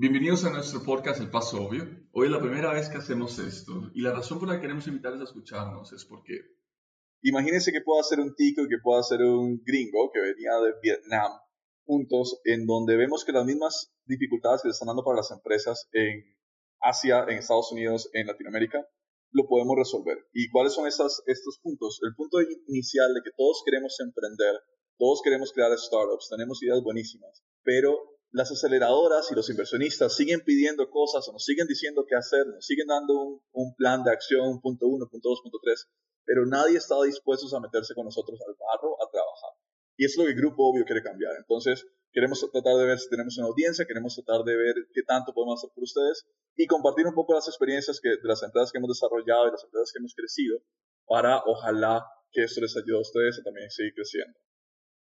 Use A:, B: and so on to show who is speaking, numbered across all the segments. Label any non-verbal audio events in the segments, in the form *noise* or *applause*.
A: Bienvenidos a nuestro podcast El Paso Obvio. Hoy es la primera vez que hacemos esto y la razón por la que queremos invitarles a escucharnos es porque imagínense que pueda ser un tico y que pueda ser un gringo que venía de Vietnam juntos en donde vemos que las mismas dificultades que se están dando para las empresas en Asia, en Estados Unidos, en Latinoamérica, lo podemos resolver. ¿Y cuáles son estos puntos? El punto inicial de que todos queremos emprender, todos queremos crear startups, tenemos ideas buenísimas, pero las aceleradoras y los inversionistas siguen pidiendo cosas o nos siguen diciendo qué hacer, nos siguen dando un, plan de acción, punto uno, punto dos, punto tres, pero nadie está dispuesto a meterse con nosotros al barro a trabajar. Y es lo que el grupo obvio quiere cambiar. Entonces, queremos tratar de ver si tenemos una audiencia, queremos tratar de ver qué tanto podemos hacer por ustedes y compartir un poco las experiencias que, de las empresas que hemos desarrollado y las empresas que hemos crecido para ojalá que esto les ayude a ustedes a también seguir creciendo.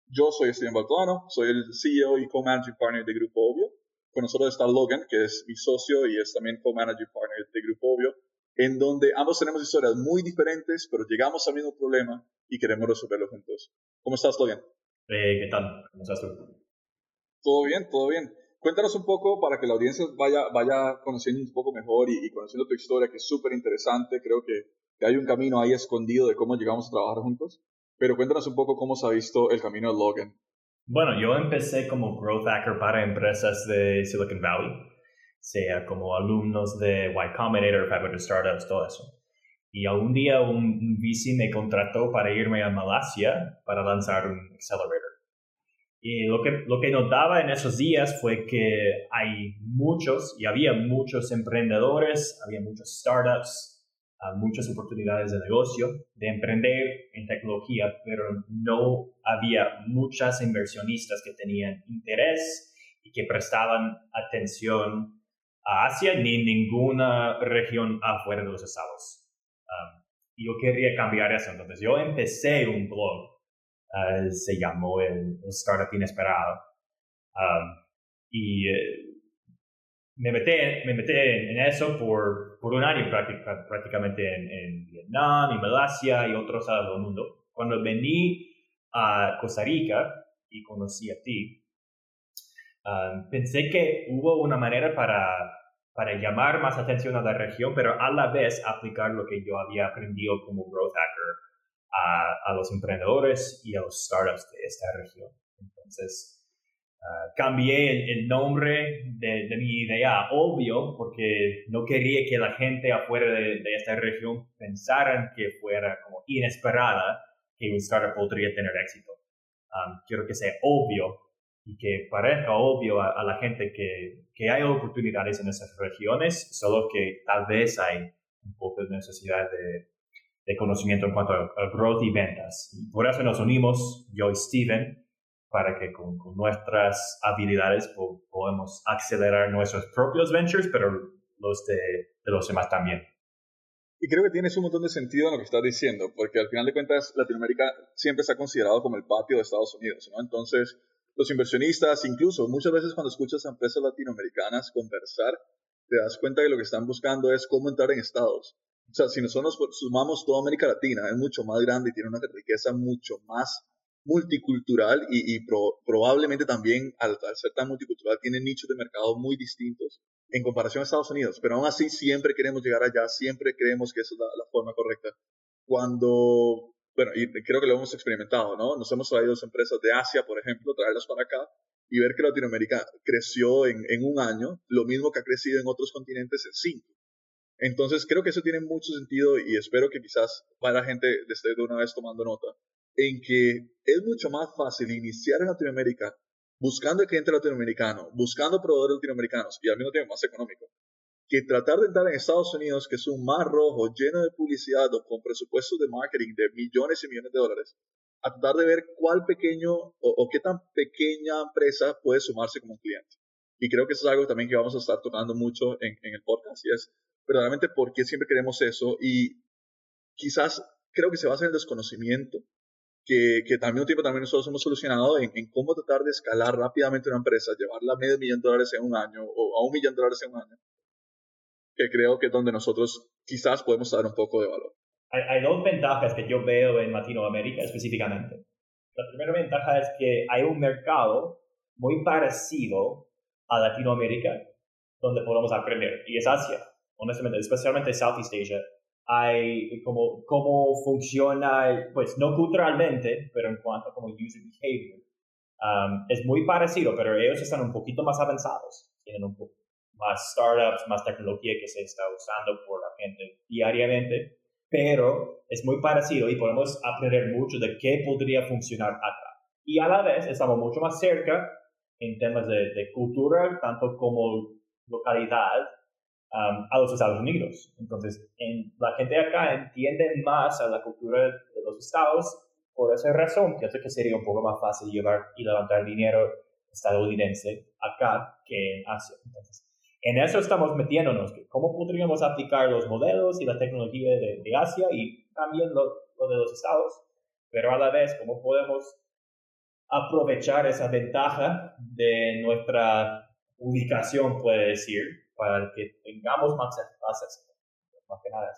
A: Yo soy Steven Baltuano, soy el CEO y co-managing partner de Grupo Obvio. Con nosotros está Logan, que es mi socio y es también co-managing partner de Grupo Obvio, en donde ambos tenemos historias muy diferentes, pero llegamos al mismo problema y queremos resolverlo juntos. ¿Cómo estás, Logan?
B: Eh, ¿Qué tal? ¿Cómo estás tú?
A: Todo bien, todo bien. Cuéntanos un poco para que la audiencia vaya, vaya conociendo un poco mejor y, conociendo tu historia, que es súper interesante. Creo que, que hay un camino ahí escondido de cómo llegamos a trabajar juntos. Pero cuéntanos un poco cómo se ha visto el camino de Logan.
B: Bueno, yo empecé como growth hacker para empresas de Silicon Valley, sea como alumnos de Y Combinator, 500 Startups, todo eso. Y algún día un, VC me contrató para irme a Malasia para lanzar un accelerator. Y lo que, lo que notaba en esos días fue que hay muchos, y había muchos emprendedores, había muchos startups, muchas oportunidades de negocio, de emprender en tecnología, pero no había muchas inversionistas que tenían interés y que prestaban atención a Asia ni ninguna región afuera de los estados. Um, yo quería cambiar eso, entonces yo empecé un blog, uh, se llamó el, Startup Inesperado, y eh, me metí, me metí en eso por, por un año prácticamente en, Vietnam y Malasia y otros lados del mundo. Cuando vení a Costa Rica y conocí a ti, um, pensé que hubo una manera para, para llamar más atención a la región, pero a la vez aplicar lo que yo había aprendido como growth hacker a, a los emprendedores y a los startups de esta región. Entonces, Ah, cambié el, nombre de, mi idea obvio porque no quería que la gente afuera de, esta región pensaran que fuera como inesperada que un startup podría tener éxito. quiero que sea obvio y que parezca obvio a, la gente que, que, hay oportunidades en esas regiones, solo que tal vez hay un poco de necesidad de, conocimiento en cuanto a, a growth y ventas. Por eso nos unimos, yo y Steven, para que con, nuestras habilidades podamos acelerar nuestros propios ventures, pero los de, los demás también.
A: Y creo que tienes un montón de sentido en lo que estás diciendo, porque al final de cuentas Latinoamérica siempre se ha considerado como el patio de Estados Unidos, ¿no? Entonces, los inversionistas, incluso muchas veces cuando escuchas a empresas latinoamericanas conversar, te das cuenta que lo que están buscando es cómo entrar en estados. O sea, si nosotros sumamos toda América Latina, es mucho más grande y tiene una riqueza mucho más multicultural y, probablemente también al, ser tan multicultural tiene nichos de mercado muy distintos en comparación a Estados Unidos, pero aún así siempre queremos llegar allá, siempre creemos que esa es la, forma correcta. Cuando, bueno, y creo que lo hemos experimentado, ¿no? Nos hemos traído empresas de Asia, por ejemplo, traerlas para acá y ver que Latinoamérica creció en, en un año, lo mismo que ha crecido en otros continentes en cinco. Entonces creo que eso tiene mucho sentido y espero que quizás para la gente esté de una vez tomando nota en que es mucho más fácil iniciar en Latinoamérica buscando el cliente latinoamericano, buscando proveedores latinoamericanos y al mismo tiempo más económico, que tratar de entrar en Estados Unidos, que es un mar rojo lleno de publicidad con presupuestos de marketing de millones y millones de dólares, a tratar de ver cuál pequeño o, qué tan pequeña empresa puede sumarse como cliente. Y creo que eso es algo también que vamos a estar tocando mucho en, en el podcast y es verdaderamente por qué siempre queremos eso y quizás creo que se basa en el desconocimiento que, al mismo tiempo también nosotros hemos solucionado en, en, cómo tratar de escalar rápidamente una empresa, llevarla a medio millón de dólares en un año o a un millón de dólares en un año, que creo que es donde nosotros quizás podemos dar un poco de valor.
B: Hay, hay dos ventajas que yo veo en Latinoamérica específicamente. La primera ventaja es que hay un mercado muy parecido a Latinoamérica donde podemos aprender, y es Asia, honestamente, especialmente Southeast Asia hay como cómo funciona, pues no culturalmente, pero en cuanto a como user behavior. Um, es muy parecido, pero ellos están un poquito más avanzados. Tienen un poco más startups, más tecnología que se está usando por la gente diariamente, pero es muy parecido y podemos aprender mucho de qué podría funcionar acá. Y a la vez estamos mucho más cerca en temas de, de cultura, tanto como localidad, a los Estados Unidos. Entonces, en, la gente acá entiende más a la cultura de los estados. Por esa razón, pienso que sería un poco más fácil llevar y levantar dinero estadounidense acá que en Asia. Entonces, en eso estamos metiéndonos, cómo podríamos aplicar los modelos y la tecnología de, de Asia y también lo, lo, de los estados, pero a la vez cómo podemos aprovechar esa ventaja de nuestra ubicación, puede decir, para que tengamos más, acceso, más que nada.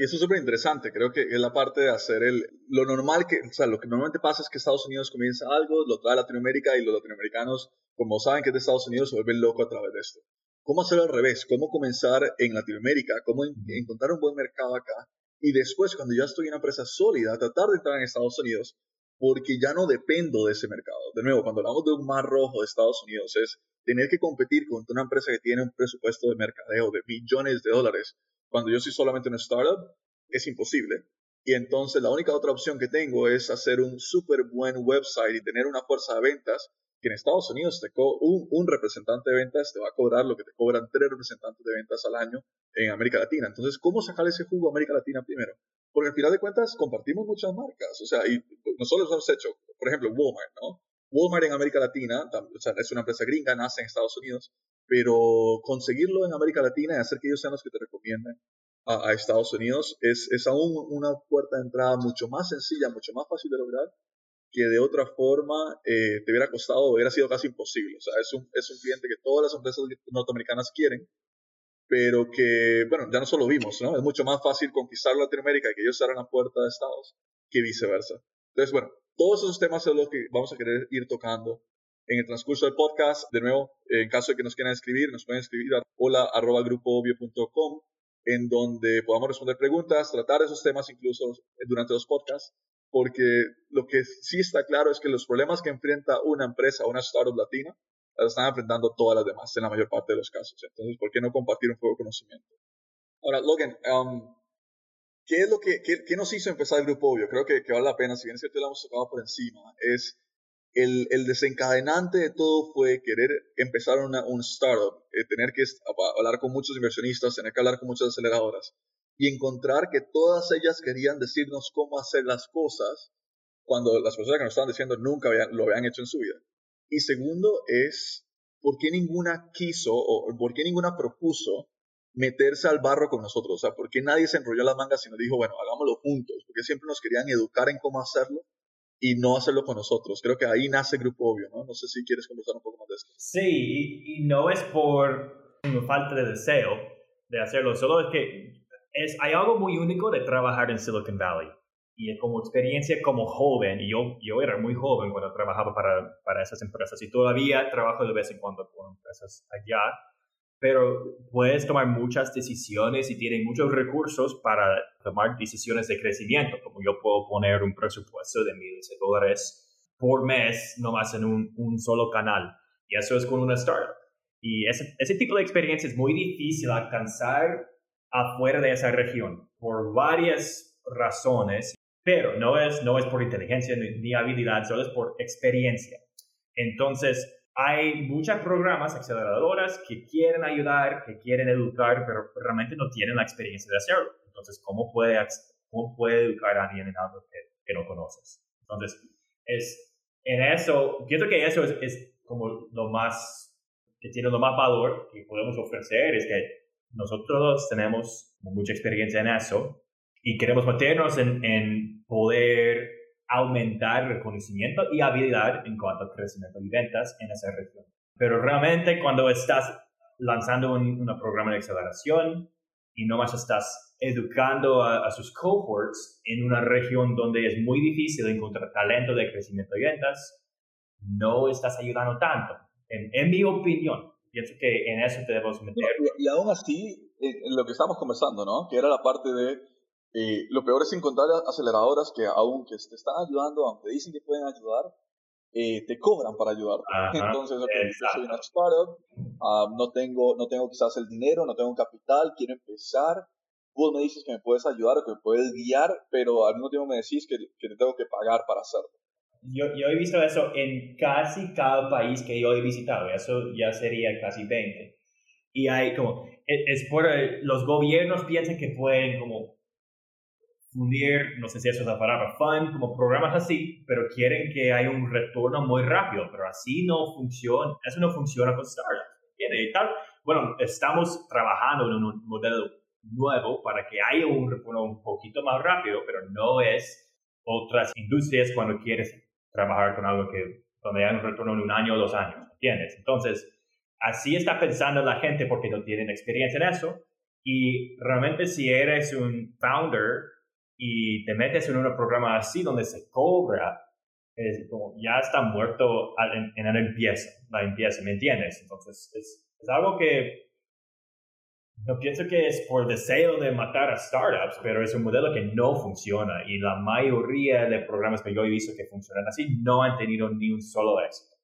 A: y eso es súper interesante, creo que es la parte de hacer el, lo normal que, o sea, lo que normalmente pasa es que Estados Unidos comienza algo, lo trae a Latinoamérica y los latinoamericanos, como saben que es de Estados Unidos, se vuelven locos a través de esto. ¿Cómo hacerlo al revés? ¿Cómo comenzar en Latinoamérica? ¿Cómo encontrar un buen mercado acá? Y después, cuando ya estoy en una empresa sólida, tratar de entrar en Estados Unidos, porque ya no dependo de ese mercado. De nuevo, cuando hablamos de un mar rojo de Estados Unidos, es tener que competir con una empresa que tiene un presupuesto de mercadeo de millones de dólares, cuando yo soy solamente una startup, es imposible. Y entonces la única otra opción que tengo es hacer un súper buen website y tener una fuerza de ventas que en Estados Unidos te un, un, representante de ventas te va a cobrar lo que te cobran tres representantes de ventas al año en América Latina. Entonces, ¿cómo sacar ese jugo a América Latina primero? Porque al final de cuentas compartimos muchas marcas. O sea, y nosotros hemos hecho, por ejemplo, Walmart, ¿no? Walmart en América Latina, o sea, es una empresa gringa, nace en Estados Unidos, pero conseguirlo en América Latina y hacer que ellos sean los que te recomienden a, Estados Unidos es, es aún una puerta de entrada mucho más sencilla, mucho más fácil de lograr que de otra forma eh, te hubiera costado hubiera sido casi imposible. O sea, es un, es un cliente que todas las empresas norteamericanas quieren, pero que, bueno, ya no solo vimos, ¿no? Es mucho más fácil conquistar Latinoamérica y que ellos cerran la puerta de Estados que viceversa. Entonces, bueno, todos esos temas son los que vamos a querer ir tocando en el transcurso del podcast. De nuevo, en caso de que nos quieran escribir, nos pueden escribir a hola.grupoobvio.com en donde podamos responder preguntas, tratar esos temas incluso durante los podcasts, porque lo que sí está claro es que los problemas que enfrenta una empresa, una startup latina, las están enfrentando todas las demás en la mayor parte de los casos. Entonces, ¿por qué no compartir un poco de conocimiento? Ahora, Logan, um, ¿Qué es lo que qué, nos hizo empezar el grupo obvio? Creo que, que, vale la pena, si bien es cierto lo hemos tocado por encima, es el, el desencadenante de todo fue querer empezar una, un startup, eh, tener que hablar con muchos inversionistas, tener que hablar con muchas aceleradoras y encontrar que todas ellas querían decirnos cómo hacer las cosas cuando las personas que nos estaban diciendo nunca lo habían hecho en su vida. Y segundo es, ¿por qué ninguna quiso o por qué ninguna propuso meterse al barro con nosotros. O sea, ¿por qué nadie se enrolló las mangas y nos dijo, bueno, hagámoslo juntos? Porque siempre nos querían educar en cómo hacerlo y no hacerlo con nosotros. Creo que ahí nace Grupo Obvio, ¿no? No sé si quieres conversar un poco más de esto.
B: Sí, y, no es por falta de deseo de hacerlo, solo es que es, hay algo muy único de trabajar en Silicon Valley. Y como experiencia como joven, y yo, yo era muy joven cuando trabajaba para, para esas empresas, y todavía trabajo de vez en cuando con empresas allá, pero puedes tomar muchas decisiones y tienes muchos recursos para tomar decisiones de crecimiento, como yo puedo poner un presupuesto de miles de dólares por mes nomás en un, un solo canal. Y eso es con una startup. Y ese, ese tipo de experiencia es muy difícil alcanzar afuera de esa región por varias razones, pero no es, no es por inteligencia ni, ni habilidad, solo es por experiencia. Entonces, hay muchos programas, aceleradoras, que quieren ayudar, que quieren educar, pero realmente no tienen la experiencia de hacerlo. Entonces, ¿cómo puede, cómo puede educar a alguien en algo que, que no conoces? Entonces, es, en eso, pienso que eso es, es, como lo más, que tiene lo más valor que podemos ofrecer, es que nosotros tenemos mucha experiencia en eso Y queremos meternos en, en poder aumentar el conocimiento y habilidad en cuanto a crecimiento y ventas en esa región. Pero realmente cuando estás lanzando un, un programa de aceleración y no más estás educando a, sus cohorts en una región donde es muy difícil encontrar talento de crecimiento y ventas, no estás ayudando tanto. En, en mi opinión, pienso que en eso debemos meter.
A: Y, y aún así, en lo que estamos conversando, ¿no? Que era la parte de eh, lo peor es encontrar aceleradoras que aunque te están ayudando, aunque dicen que pueden ayudar, eh, te cobran para ayudarte. *laughs* Entonces, yo soy una startup, ah, no, tengo, no tengo quizás el dinero, no tengo capital, quiero empezar. Vos me dices que me puedes ayudar o que me puedes guiar, pero al mismo tiempo me decís que, que te tengo que pagar para hacerlo.
B: Yo, yo, he visto eso en casi cada país que yo he visitado, eso ya sería casi 20. Y hay como, es, es por, los gobiernos piensan que pueden como fundir, no sé si eso es la palabra, fund, como programas así, pero quieren que haya un retorno muy rápido, pero así no funciona, eso no funciona con startups. Y tal, bueno, estamos trabajando en un modelo nuevo para que haya un retorno un poquito más rápido, pero no es otras industrias cuando quieres trabajar con algo que donde hay un retorno en un año o dos años, ¿entiendes? Entonces, así está pensando la gente porque no tienen experiencia en eso. Y realmente si eres un founder y te metes en un programa así donde se cobra, es como ya está muerto en, en el empieza, la empieza, ¿me entiendes? Entonces es, es algo que no pienso que es por deseo de matar a startups, pero es un modelo que no funciona y la mayoría de programas que yo he visto que funcionan así no han tenido ni un solo éxito.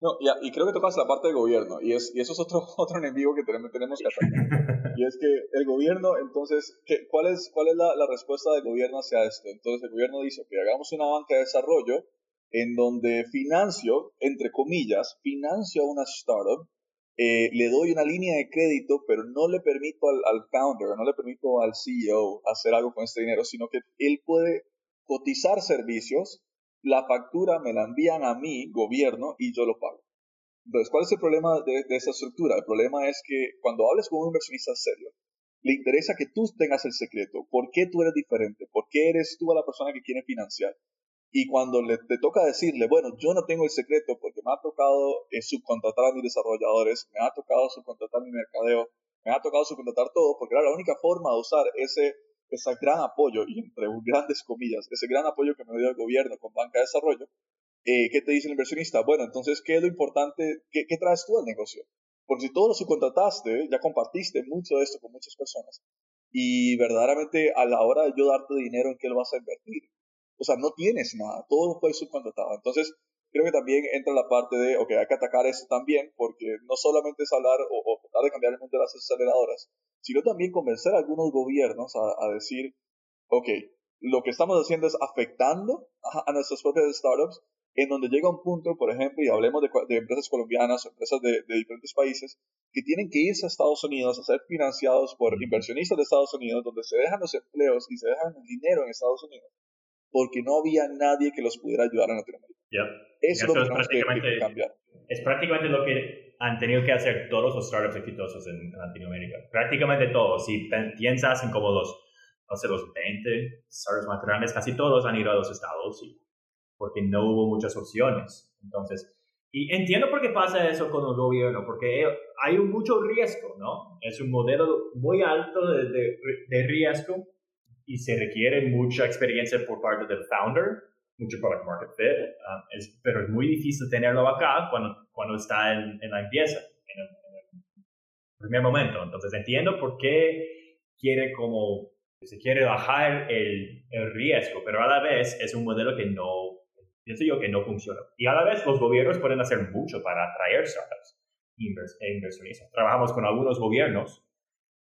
A: No, ya, y creo que tocas la parte del gobierno, y, es, y eso es otro, *laughs* enemigo que tenemos, que atacar. y es que el gobierno, entonces, ¿qué, ¿cuál es, cuál es la, la, respuesta del gobierno hacia esto? Entonces, el gobierno dice que hagamos una banca de desarrollo en donde financio, entre comillas, financio a una startup, eh, le doy una línea de crédito, pero no le permito al, al founder, no le permito al CEO hacer algo con este dinero, sino que él puede cotizar servicios la factura me la envían a mí, gobierno, y yo lo pago. Entonces, ¿cuál es el problema de, esa estructura? El problema es que cuando hables con un inversionista serio, le interesa que tú tengas el secreto. ¿Por qué tú eres diferente? ¿Por qué eres tú la persona que quiere financiar? Y cuando le, te toca decirle, bueno, yo no tengo el secreto porque me ha tocado eh, subcontratar a mis desarrolladores, me ha tocado subcontratar mi mercadeo, me ha tocado subcontratar todo, porque era la única forma de usar ese ese gran apoyo, y entre grandes comillas, ese gran apoyo que me dio el gobierno con banca de desarrollo, eh, ¿qué te dice el inversionista? Bueno, entonces, ¿qué es lo importante? ¿Qué, qué traes tú al negocio? Porque si todo lo subcontrataste, ya compartiste mucho de esto con muchas personas, y verdaderamente a la hora de yo darte dinero, ¿en qué lo vas a invertir? O sea, no tienes nada, todo fue subcontratado. Entonces, creo que también entra la parte de, ok, hay que atacar eso también, porque no solamente es hablar o, o tratar de cambiar el mundo de las aceleradoras, sino también convencer a algunos gobiernos a, decir, ok, lo que estamos haciendo es afectando a, nuestras propias startups, en donde llega un punto, por ejemplo, y hablemos de, empresas colombianas o empresas de, diferentes países, que tienen que irse a Estados Unidos a ser financiados por inversionistas de Estados Unidos, donde se dejan los empleos y se dejan el dinero en Estados Unidos, porque no había nadie que los pudiera ayudar en Latinoamérica.
B: Eso, es lo que tenemos que cambiar. Es prácticamente lo que han tenido que hacer todos los startups exitosos en, Latinoamérica. Prácticamente todos. Si piensas en como los, no sé, los 20 startups más grandes, casi todos han ido a los estados porque no hubo muchas opciones. Entonces, y entiendo por qué pasa eso con el gobierno, porque hay mucho riesgo, ¿no? Es un modelo muy alto de, de, de riesgo y se requiere mucha experiencia por parte del founder mucho product market fit, um, es, pero es muy difícil tenerlo acá cuando, cuando está en, en la empieza, en el, primer momento. Entonces entiendo por qué quiere como, se quiere bajar el, el, riesgo, pero a la vez es un modelo que no, pienso yo que no funciona. Y a la vez los gobiernos pueden hacer mucho para atraer startups e inversionistas. Trabajamos con algunos gobiernos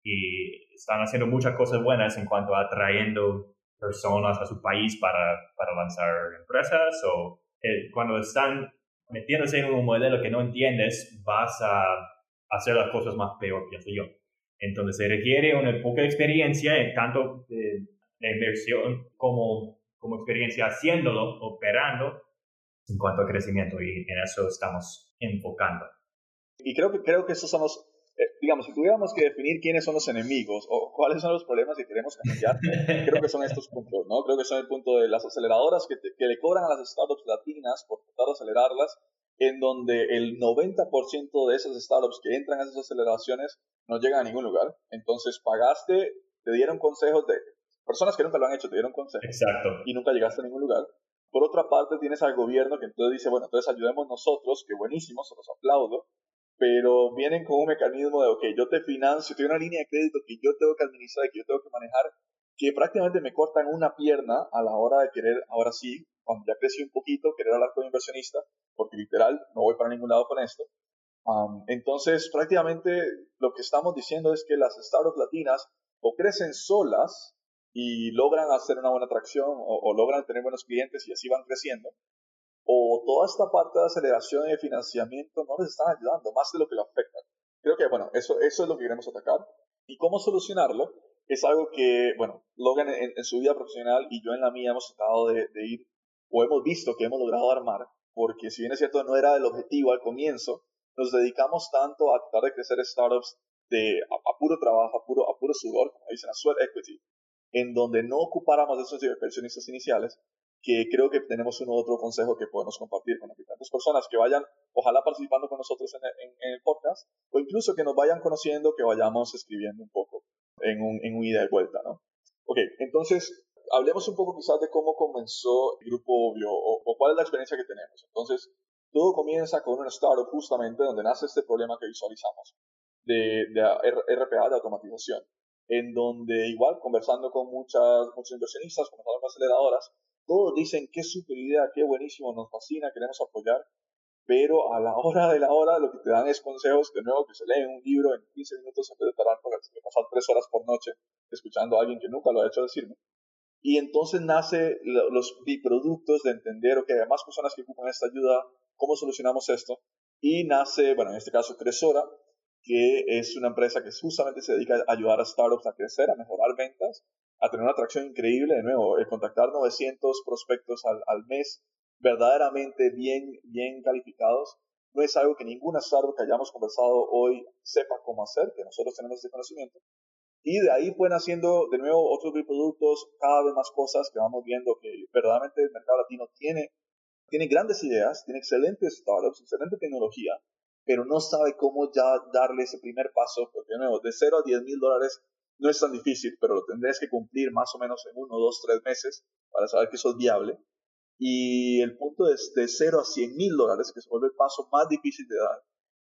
B: y están haciendo muchas cosas buenas en cuanto a atrayendo personas a su país para, para lanzar empresas o eh, cuando están metiéndose en un modelo que no entiendes, vas a hacer las cosas más peor, pienso yo. Entonces se requiere una poca experiencia, en tanto de, inversión como, como experiencia haciéndolo, operando, en cuanto a crecimiento y en eso estamos enfocando.
A: Y creo que, creo que esos son los, eh, digamos, si tuviéramos que definir quiénes son los enemigos o cuáles son los problemas que queremos cambiar, *laughs* creo que son estos puntos, ¿no? Creo que son el punto de las aceleradoras que, que le cobran a las startups latinas por tratar de acelerarlas, en donde el 90% de esas startups que entran a esas aceleraciones no llegan a ningún lugar. Entonces pagaste, te dieron consejos de personas que nunca lo han hecho, te dieron consejos.
B: Exacto.
A: Y nunca llegaste a ningún lugar. Por otra parte, tienes al gobierno que entonces dice, bueno, entonces ayudemos nosotros, que buenísimo, se los aplaudo, pero vienen con un mecanismo de, ok, yo te financio, tengo una línea de crédito que yo tengo que administrar, que yo tengo que manejar, que prácticamente me cortan una pierna a la hora de querer, ahora sí, cuando ya crecí un poquito, querer hablar con inversionista, porque literal no voy para ningún lado con esto. entonces, prácticamente lo que estamos diciendo es que las startups latinas o crecen solas y logran hacer una buena atracción o, logran tener buenos clientes y así van creciendo, o toda esta parte de aceleración y de financiamiento no les están ayudando más de lo que lo afectan. Creo que, bueno, eso, eso es lo que queremos atacar. ¿Y cómo solucionarlo? Es algo que, bueno, Logan en, su vida profesional y yo en la mía hemos tratado de, ir, o hemos visto que hemos logrado armar, porque si bien es cierto no era el objetivo al comienzo, nos dedicamos tanto a tratar de crecer startups de, a, puro trabajo, a puro, a puro sudor, como dicen, a sweat equity, en donde no ocupáramos de esos inversionistas iniciales, que creo que tenemos un otro consejo que podemos compartir con diferentes personas que vayan, ojalá participando con nosotros en el, podcast, o incluso que nos vayan conociendo, que vayamos escribiendo un poco en un, en un ida y vuelta, ¿no? Ok, entonces, hablemos un poco quizás de cómo comenzó el Grupo Obvio, o, cuál es la experiencia que tenemos. Entonces, todo comienza con una startup justamente donde nace este problema que visualizamos de, de RPA, de automatización en donde igual conversando con muchas, muchos inversionistas, con las aceleradoras, todos dicen qué super idea, qué buenísimo, nos fascina, queremos apoyar, pero a la hora de la hora lo que te dan es consejos, de nuevo, que se leen un libro en 15 minutos en vez de tardar pasar tres horas por noche escuchando a alguien que nunca lo ha hecho decirme. Y entonces nace los biproductos de entender, ok, hay más personas que ocupan esta ayuda, ¿cómo solucionamos esto? Y nace, bueno, en este caso Cresora, que es una empresa que justamente se dedica a ayudar a startups a crecer, a mejorar ventas, a tener una atracción increíble. De nuevo, el contactar 900 prospectos al, al mes verdaderamente bien, bien calificados no es algo que ninguna startup que hayamos conversado hoy sepa cómo hacer, que nosotros tenemos ese conocimiento. Y de ahí pueden haciendo de nuevo otros productos, cada vez más cosas que vamos viendo que verdaderamente el mercado latino tiene, tiene grandes ideas, tiene excelentes startups, excelente tecnología, pero no sabe cómo ya darle ese primer paso, porque de nuevo, de 0 a 10 mil dólares no es tan difícil, pero lo tendrías que cumplir más o menos en uno, dos, tres meses para saber que eso es viable. Y el punto es de 0 a 100 mil dólares, que se vuelve el paso más difícil de dar,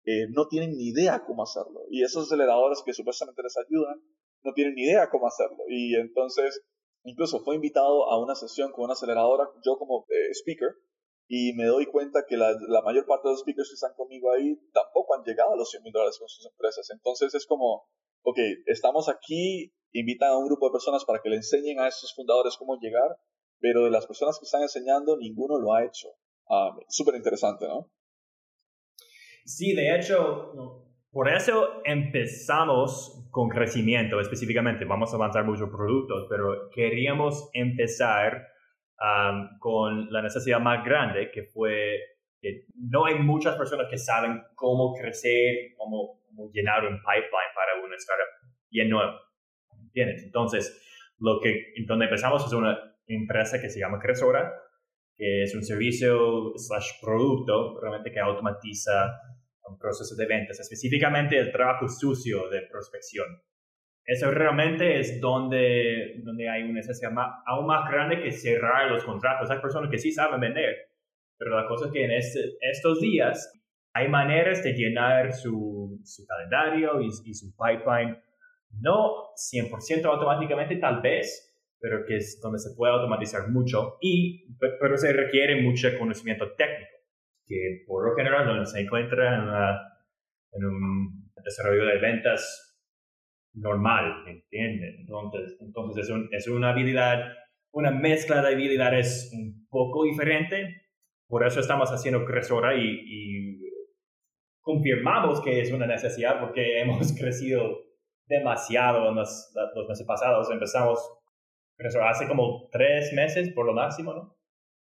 A: eh, no tienen ni idea cómo hacerlo. Y esos aceleradores que supuestamente les ayudan, no tienen ni idea cómo hacerlo. Y entonces, incluso fue invitado a una sesión con una aceleradora, yo como eh, speaker, y me doy cuenta que la, la, mayor parte de los speakers que están conmigo ahí tampoco han llegado a los 100 mil dólares con sus empresas. Entonces es como, ok, estamos aquí, invitan a un grupo de personas para que le enseñen a estos fundadores cómo llegar, pero de las personas que están enseñando, ninguno lo ha hecho. Ah, súper interesante, ¿no?
B: Sí, de hecho, por eso empezamos con crecimiento específicamente. Vamos a avanzar muchos productos, pero queríamos empezar con la necesidad más grande, que fue que no hay muchas personas que saben cómo crecer, cómo, llenar un pipeline para una startup bien nueva. ¿Entiendes? Entonces, lo que, donde empezamos es una empresa que se llama Cresora, que es un servicio slash producto realmente que automatiza un proceso de ventas, específicamente el trabajo sucio de prospección. Eso realmente es donde, donde hay una necesidad aún más grande que cerrar los contratos. Hay personas que sí saben vender, pero la cosa es que en este, estos días hay maneras de llenar su, su calendario y, su pipeline, no 100% automáticamente tal vez, pero que es donde se puede automatizar mucho, y, pero se requiere mucho conocimiento técnico, que por lo general no se encuentra en, un desarrollo de ventas normal, ¿entienden? Entonces, entonces es, una habilidad, una mezcla de habilidades un poco diferente, por eso estamos haciendo Cresora y confirmamos que es una necesidad porque *laughs* hemos crecido demasiado en los, meses pasados. Empezamos Cresora hace como tres meses por lo máximo, ¿no?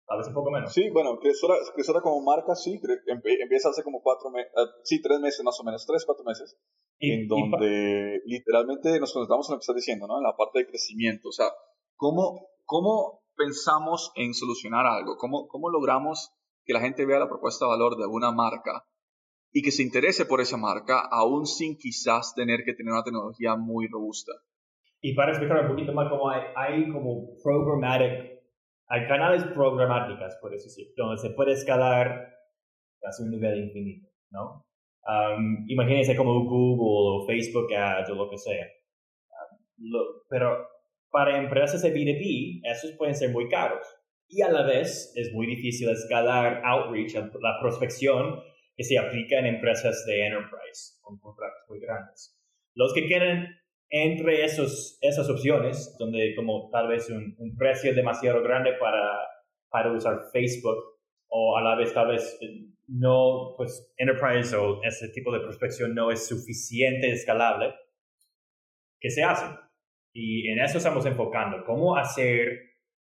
B: tal vez un poco menos.
A: Sí, bueno, Cresora, como marca, sí, empieza hace como cuatro meses, ah, sí, tres meses más o menos, tres, cuatro meses, en donde literalmente nos concentramos en lo que estás diciendo, ¿no? En la parte de crecimiento, o sea, ¿cómo, cómo pensamos en solucionar algo? ¿Cómo, ¿Cómo logramos que la gente vea la propuesta de valor de una marca y que se interese por esa marca, aún sin quizás tener que tener una tecnología muy robusta?
B: Y para explicar un poquito más, como hay, hay como programmatic hay canales programáticas, por eso sí, donde se puede escalar a un nivel infinito, ¿no? Um, imagínense como Google o Facebook Ads o lo que sea. pero para empresas de B2B, esos pueden ser muy caros. Y a la vez es muy difícil escalar outreach, la prospección que se aplica en empresas de enterprise con contratos muy grandes. Los que quieren entre esos, esas opciones, donde como tal vez un, un, precio demasiado grande para, para usar Facebook o a la vez tal vez eh, no, pues Enterprise o ese tipo de prospección no es suficiente escalable, ¿qué se hace? Y en eso estamos enfocando, cómo hacer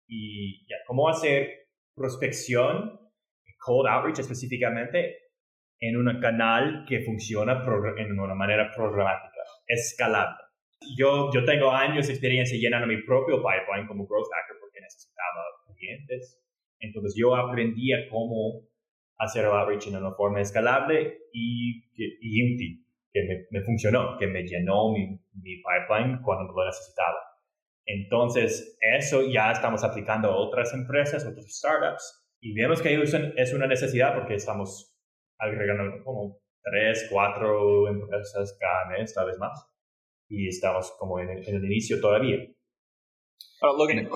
B: y cómo hacer prospección, cold outreach específicamente, en un canal que funciona en una manera programática, escalable. Yo, yo tengo años de experiencia llenando mi propio pipeline como growth hacker porque necesitaba clientes. Entonces yo aprendí a cómo hacer el outreach en una forma escalable y, y útil, que me, me, funcionó, que me llenó mi, mi pipeline cuando lo necesitaba. Entonces, eso ya estamos aplicando a otras empresas, otras startups, y vemos que es una necesidad porque estamos agregando como tres, cuatro empresas cada mes, tal vez más y estamos como en el, inicio todavía.
A: Ahora, Logan,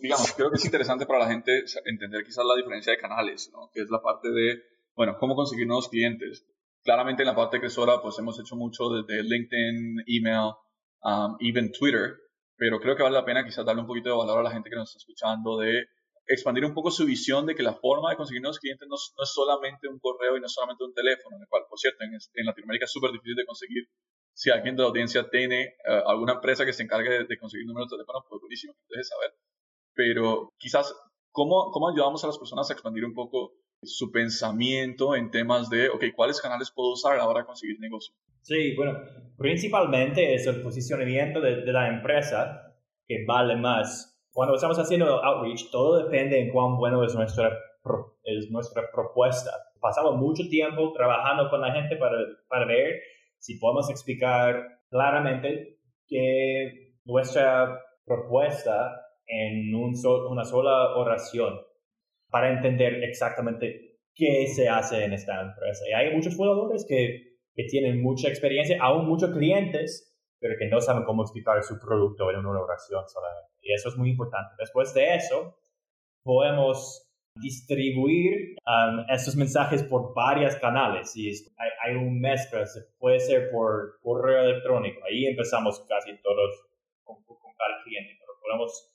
A: digamos, creo que es interesante para la gente entender quizás la diferencia de canales, ¿no? que es la parte de, bueno, cómo conseguir nuevos clientes. Claramente en la parte cresora, pues hemos hecho mucho desde LinkedIn, email, um, even Twitter, pero creo que vale la pena quizás darle un poquito de valor a la gente que nos está escuchando de expandir un poco su visión de que la forma de conseguir nuevos clientes no, es solamente un correo y no es solamente un teléfono, en el cual, por cierto, en, en Latinoamérica es súper difícil de conseguir si alguien de la audiencia tiene eh, alguna empresa que se encargue de, conseguir números de teléfono, pues buenísimo, deje saber. Pero quizás, ¿cómo, ¿cómo ayudamos a las personas a expandir un poco su pensamiento en temas de, ok, ¿cuáles canales puedo usar a la hora de conseguir negocio?
B: Sí, bueno, principalmente es el posicionamiento de la empresa que vale más. Cuando estamos haciendo outreach, todo depende en cuán bueno es nuestra, es nuestra propuesta. Pasamos mucho tiempo trabajando con la gente para, para ver si podemos explicar claramente que nuestra propuesta en un una sola oración para entender exactamente qué se hace en esta empresa. Y hay muchos fundadores que, que tienen mucha experiencia, aún muchos clientes, pero que no saben cómo explicar su producto en una oración solamente. Y eso es muy importante. Después de eso, podemos distribuir um, estos mensajes por varios canales. Y hay, hay, un mezcla, puede ser por correo electrónico. Ahí empezamos casi todos con, cada cliente, pero podemos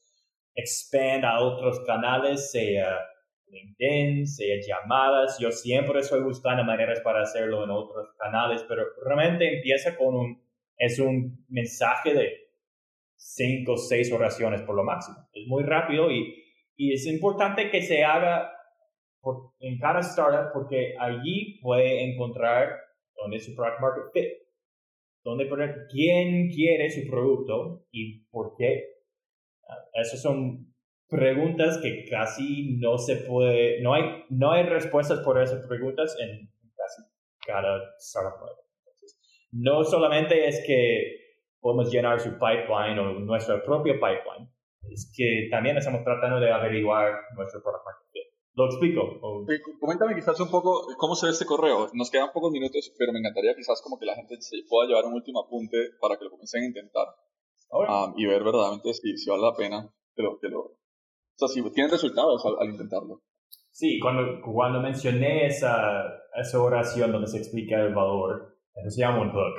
B: expand a otros canales, sea LinkedIn, sea llamadas. Yo siempre estoy buscando maneras para hacerlo en otros canales, pero realmente empieza con un, es un mensaje de cinco o seis oraciones por lo máximo. Es muy rápido y y es importante que se haga en cada startup porque allí puede encontrar dónde es su product market fit, dónde poner quién quiere su producto y por qué. Uh, esas son preguntas que casi no se puede, no hay, no hay respuestas por esas preguntas en casi cada startup. No solamente es que podemos llenar su pipeline o nuestra propia pipeline, es que también estamos tratando de averiguar nuestro product market fit. ¿Lo explico?
A: coméntame quizás un poco cómo se ve este correo. Nos quedan pocos minutos, pero me encantaría quizás como que la gente se pueda llevar un último apunte para que lo comiencen a intentar. Um, y ver verdaderamente si, si vale la pena que lo, que lo... O sea, si tienen resultados al, intentarlo.
B: Sí, cuando, cuando mencioné esa, esa oración donde se explica el valor, eso se llama un hook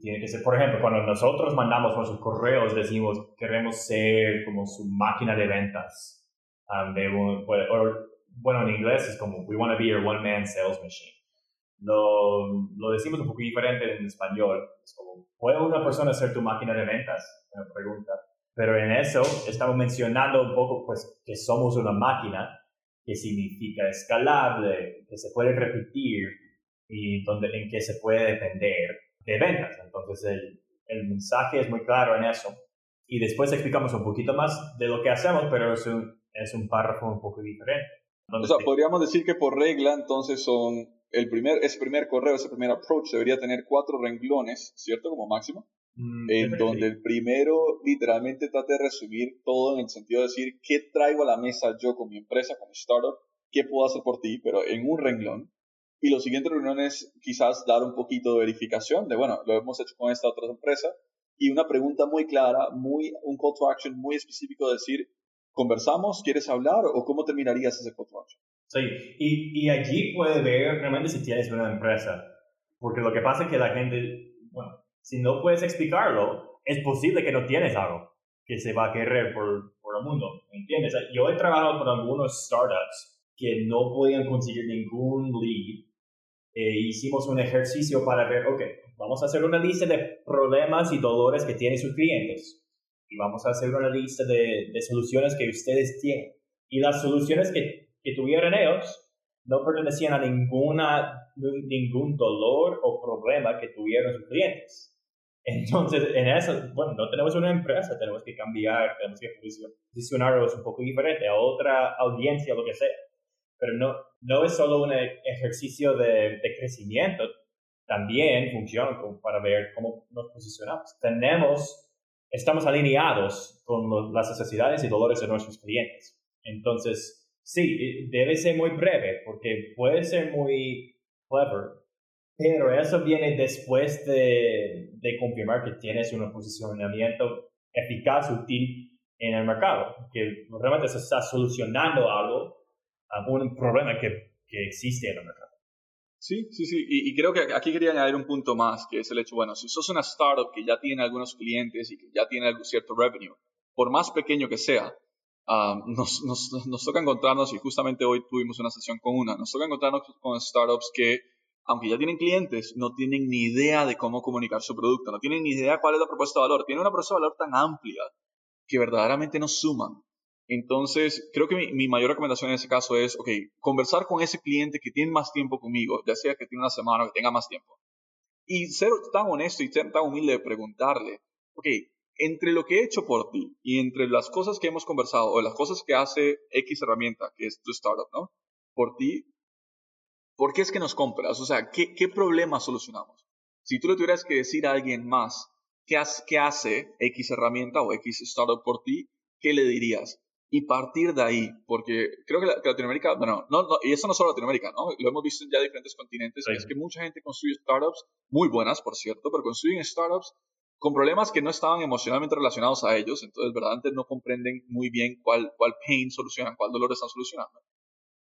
B: tiene que ser, por ejemplo, cuando nosotros mandamos nuestros correos, decimos queremos ser como su máquina de ventas. Um, de pues, bueno, en inglés es como we want to be your one man sales machine. Lo, lo decimos un poco diferente en español. Es como, ¿puede una persona ser tu máquina de ventas? Una pregunta. Pero en eso estamos mencionando un poco pues que somos una máquina que significa escalable, que se puede repetir y donde, en que se puede depender de ventas. Entonces el, el mensaje es muy claro en eso. Y después explicamos un poquito más de lo que hacemos, pero es un, es un párrafo un poco diferente.
A: o sea, podríamos decir que por regla, entonces son el primer, ese primer correo, ese primer approach debería tener cuatro renglones, ¿cierto? Como máximo. Mm, en donde el primero literalmente trata de resumir todo en el sentido de decir qué traigo a la mesa yo con mi empresa, con mi startup, qué puedo hacer por ti, pero en un renglón. Y los siguientes renglones quizás dar un poquito de verificación de, bueno, lo hemos hecho con esta otra empresa. Y una pregunta muy clara, muy, un call to action muy específico de decir, ¿conversamos? ¿Quieres hablar? ¿O cómo terminarías ese call to action?
B: Sí, y, y allí puede ver realmente si tienes una empresa. Porque lo que pasa es que la gente, bueno, si no puedes explicarlo, es posible que no tienes algo que se va a querer por, por el mundo, ¿me entiendes? Yo he trabajado con algunos startups que no podían conseguir ningún lead. E hicimos un ejercicio para ver, ok, vamos a hacer una lista de problemas y dolores que tienen sus clientes. Y vamos a hacer una lista de, de soluciones que ustedes tienen. Y las soluciones que, que tuvieron ellos no pertenecían a ninguna, ningún dolor o problema que tuvieron sus clientes. Entonces, en eso, bueno, no tenemos una empresa, tenemos que cambiar, tenemos que posicionarnos un poco diferente a otra audiencia, lo que sea. Pero no, no es solo un ejercicio de, de crecimiento, también funciona para ver cómo nos posicionamos. Tenemos, estamos alineados con las necesidades y dolores de nuestros clientes. Entonces, sí, debe ser muy breve, porque puede ser muy clever, pero eso viene después de, de confirmar que tienes un posicionamiento eficaz, útil en el mercado, que realmente se está solucionando algo, un problema que, que existe en el mercado.
A: Sí, sí, sí. Y, creo que aquí quería añadir un punto más, que es el hecho, bueno, si sos una startup que ya tiene algunos clientes y que ya tiene algún cierto revenue, por más pequeño que sea, um, nos, nos, nos, toca encontrarnos, y justamente hoy tuvimos una sesión con una, nos toca encontrarnos con startups que aunque ya tienen clientes, no tienen ni idea de cómo comunicar su producto, no tienen ni idea cuál es la propuesta de valor. Tienen una propuesta de valor tan amplia que verdaderamente nos suman. Entonces, creo que mi, mayor recomendación en ese caso es, ok, conversar con ese cliente que tiene más tiempo conmigo, ya sea que tiene una semana o que tenga más tiempo. Y ser tan honesto y ser tan humilde de preguntarle, ok, entre lo que he hecho por ti y entre las cosas que hemos conversado o las cosas que hace X herramienta, que es tu startup, ¿no? Por ti, ¿Por qué es que nos compras? O sea, ¿qué, qué problema solucionamos? Si tú le tuvieras que decir a alguien más qué, hace X herramienta o X startup por ti, ¿qué le dirías? Y partir de ahí, porque creo que, Latinoamérica, bueno, no, y eso no solo Latinoamérica, ¿no? Lo hemos visto en ya diferentes continentes, es que mucha gente construye startups, muy buenas, por cierto, pero construyen startups con problemas que no estaban emocionalmente relacionados a ellos, entonces verdaderamente no comprenden muy bien cuál, cuál pain solucionan, cuál dolor están solucionando.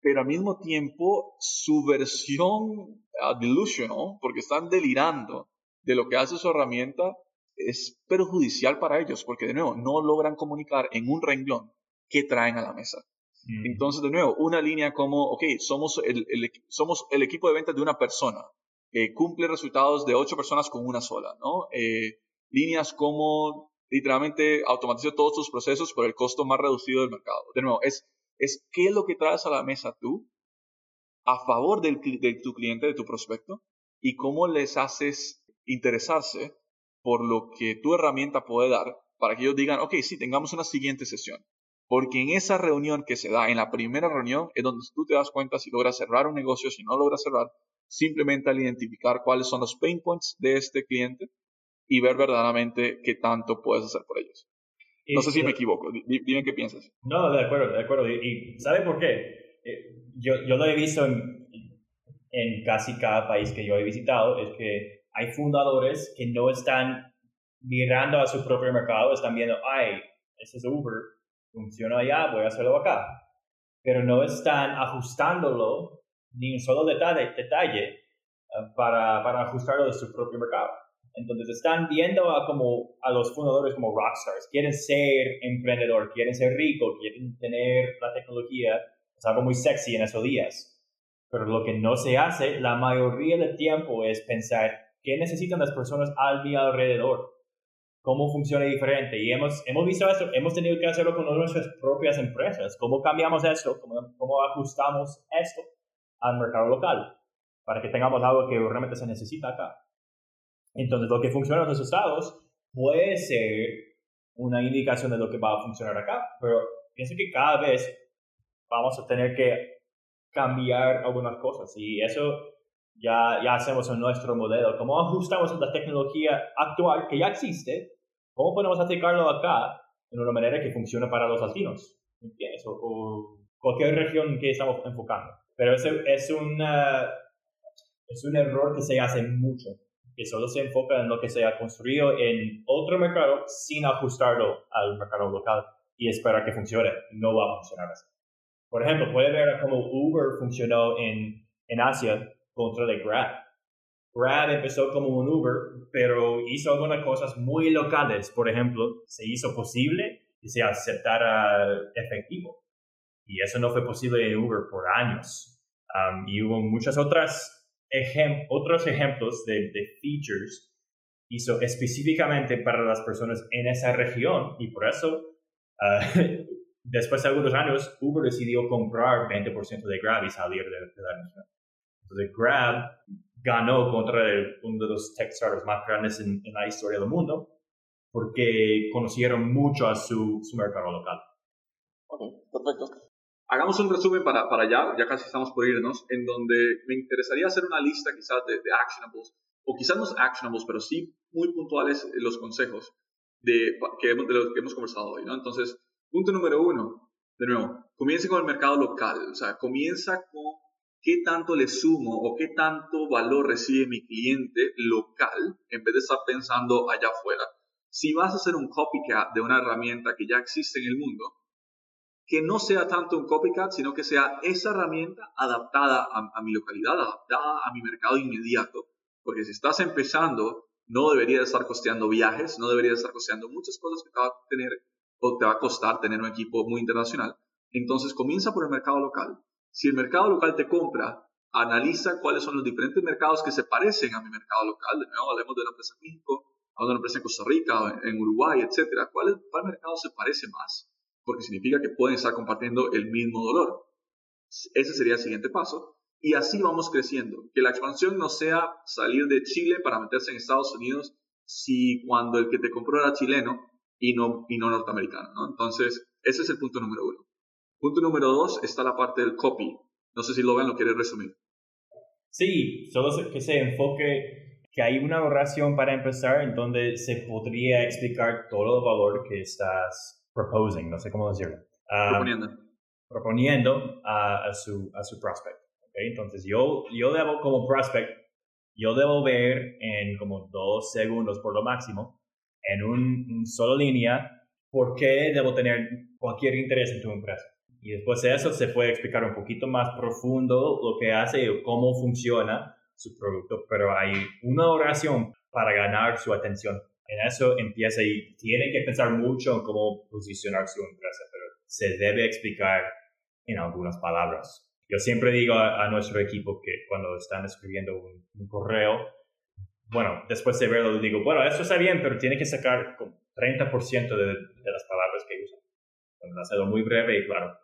A: Pero al mismo tiempo su versión uh, delusional, porque están delirando de lo que hace su herramienta, es perjudicial para ellos, porque de nuevo no logran comunicar en un renglón qué traen a la mesa. Mm. Entonces, de nuevo, una línea como, ok, somos el, somos el equipo de ventas de una persona, que cumple resultados de ocho personas con una sola, ¿no? Eh, líneas como literalmente automatiza todos tus procesos por el costo más reducido del mercado. De nuevo, es es qué es lo que traes a la mesa tú a favor del, de tu cliente, de tu prospecto, y cómo les haces interesarse por lo que tu herramienta puede dar para que ellos digan, ok, sí, tengamos una siguiente sesión. Porque en esa reunión que se da, en la primera reunión, es donde tú te das cuenta si logras cerrar un negocio, si no logras cerrar, simplemente al identificar cuáles son los pain points de este cliente y ver verdaderamente qué tanto puedes hacer por ellos no sé si me equivoco, dime qué piensas.
B: No, de acuerdo, de acuerdo. ¿Y, sabe por qué? Eh, yo, yo lo he visto en, en casi cada país que yo he visitado, es que hay fundadores que no están mirando a su propio mercado, están viendo, ay, ese es Uber, funciona allá, voy a hacerlo acá. Pero no están ajustándolo ni un solo detalle, detalle eh, para, para ajustarlo de su propio mercado. Entonces están viendo a, como, a los fundadores como rockstars. Quieren ser emprendedor, quieren ser rico, quieren tener la tecnología. Es algo muy sexy en esos días. Pero lo que no se hace la mayoría del tiempo es pensar qué necesitan las personas a mi alrededor. Cómo funciona diferente. Y hemos, hemos visto eso, hemos tenido que hacerlo con nuestras propias empresas. ¿Cómo cambiamos esto? ¿Cómo, cómo ajustamos esto al mercado local? Para que tengamos algo que realmente se necesita acá. Entonces, lo que funciona en los estados puede ser una indicación de lo que va a funcionar acá, pero pienso que cada vez vamos a tener que cambiar algunas cosas y eso ya, ya hacemos en nuestro modelo. ¿Cómo ajustamos la tecnología actual que ya existe? ¿Cómo podemos aplicarlo acá de una manera que funcione para los latinos? ¿Entiendes? O, cualquier región que estamos enfocando. Pero eso es, una, es un error que se hace mucho, que solo se enfoca en lo que se ha construido en otro mercado sin ajustarlo al mercado local y esperar que funcione. No va a funcionar así. Por ejemplo, puede ver cómo Uber funcionó en, en Asia contra de Grab. Grab empezó como un Uber, pero hizo algunas cosas muy locales. Por ejemplo, se hizo posible que se aceptara efectivo. Y eso no fue posible en Uber por años. Um, y hubo muchos otras otros ejemplos de, de features hizo específicamente para las personas en esa región y por eso uh, *laughs* después de algunos años Uber decidió comprar 20% de Grab y salir de, de la nación. Entonces Grab ganó contra uno de los tech startups más grandes en, la historia del mundo porque conocieron mucho a su, su mercado local.
A: Ok, perfecto. Hagamos un resumen para, para allá, ya casi estamos por irnos, en donde me interesaría hacer una lista quizás de, de actionables, o quizás no actionables, pero sí muy puntuales los consejos de, que hemos, los que hemos conversado hoy. ¿no? Entonces, punto número uno, de nuevo, comience con el mercado local, o sea, comienza con qué tanto le sumo o qué tanto valor recibe mi cliente local en vez de estar pensando allá afuera. Si vas a hacer un copycat de una herramienta que ya existe en el mundo, que no sea tanto un copycat, sino que sea esa herramienta adaptada a, mi localidad, adaptada a mi mercado inmediato. Porque si estás empezando, no debería estar costeando viajes, no debería estar costeando muchas cosas que te va a tener o te va a costar tener un equipo muy internacional. Entonces comienza por el mercado local. Si el mercado local te compra, analiza cuáles son los diferentes mercados que se parecen a mi mercado local. De nuevo, hablemos de una empresa en México, de una empresa en Costa Rica, en Uruguay, etc. ¿Cuál, ¿Cuál mercado se parece más? porque significa que pueden estar compartiendo el mismo dolor. Ese sería el siguiente paso. Y así vamos creciendo. Que la expansión no sea salir de Chile para meterse en Estados Unidos si cuando el que te compró era chileno y no, y no norteamericano. ¿no? Entonces, ese es el punto número uno. Punto número dos está la parte del copy. No sé si Logan lo quiere resumir.
B: Sí, solo que se enfoque que hay una oración para empezar en donde se podría explicar todo el valor que estás proposing, no sé cómo decirlo.
A: Ah, proponiendo.
B: Proponiendo a, su, a su prospect. ¿okay? Entonces yo, yo debo como prospect, yo debo ver en como dos segundos por lo máximo, en un, solo línea, por qué debo tener cualquier interés en tu empresa. Y después de eso se puede explicar un poquito más profundo lo que hace y cómo funciona su producto, pero hay una oración para ganar su atención en eso empieza y tiene que pensar mucho en cómo posicionar su empresa, pero se debe explicar en algunas palabras. Yo siempre digo a, nuestro equipo que cuando están escribiendo un, correo, bueno, después de verlo digo, bueno, eso está bien, pero tiene que sacar como 30% de, de las palabras que usa. Hacerlo muy breve y claro.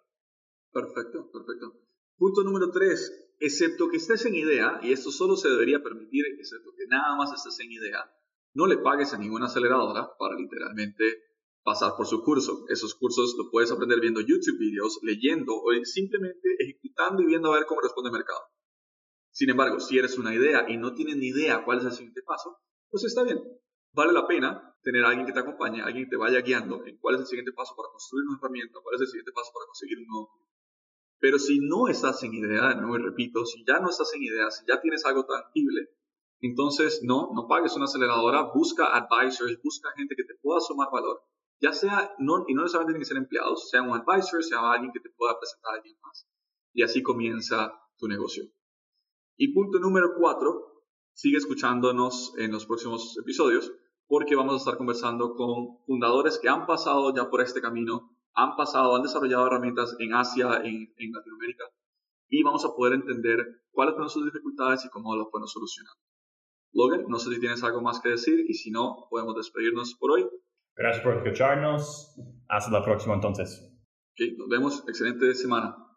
A: Perfecto, perfecto. Punto número 3. Excepto que estés en idea, y esto solo se debería permitir, excepto que nada más estés en idea, no le pagues a ninguna aceleradora para literalmente pasar por su curso. Esos cursos lo puedes aprender viendo YouTube videos, leyendo o simplemente ejecutando y viendo a ver cómo responde el mercado. Sin embargo, si eres una idea y no tienes ni idea cuál es el siguiente paso, pues está bien. Vale la pena tener a alguien que te acompañe, alguien que te vaya guiando en cuál es el siguiente paso para construir una herramienta, cuál es el siguiente paso para conseguir un nuevo. Pero si no estás en idea, no y repito, si ya no estás en idea, si ya tienes algo tangible, entonces, no, no pagues una aceleradora, busca advisors, busca gente que te pueda sumar valor, ya sea, no, y no necesariamente tienen que ser empleados, sea un advisor, sea alguien que te pueda presentar a alguien más. Y así comienza tu negocio. Y punto número cuatro, sigue escuchándonos en los próximos episodios, porque vamos a estar conversando con fundadores que han pasado ya por este camino, han pasado, han desarrollado herramientas en Asia, en, en Latinoamérica, y vamos a poder entender cuáles fueron sus dificultades y cómo las pueden solucionar. Logan, no sé si tienes algo más que decir y si no, podemos despedirnos por hoy.
B: Gracias por escucharnos. Hasta la próxima entonces.
A: nos vemos. Excelente semana.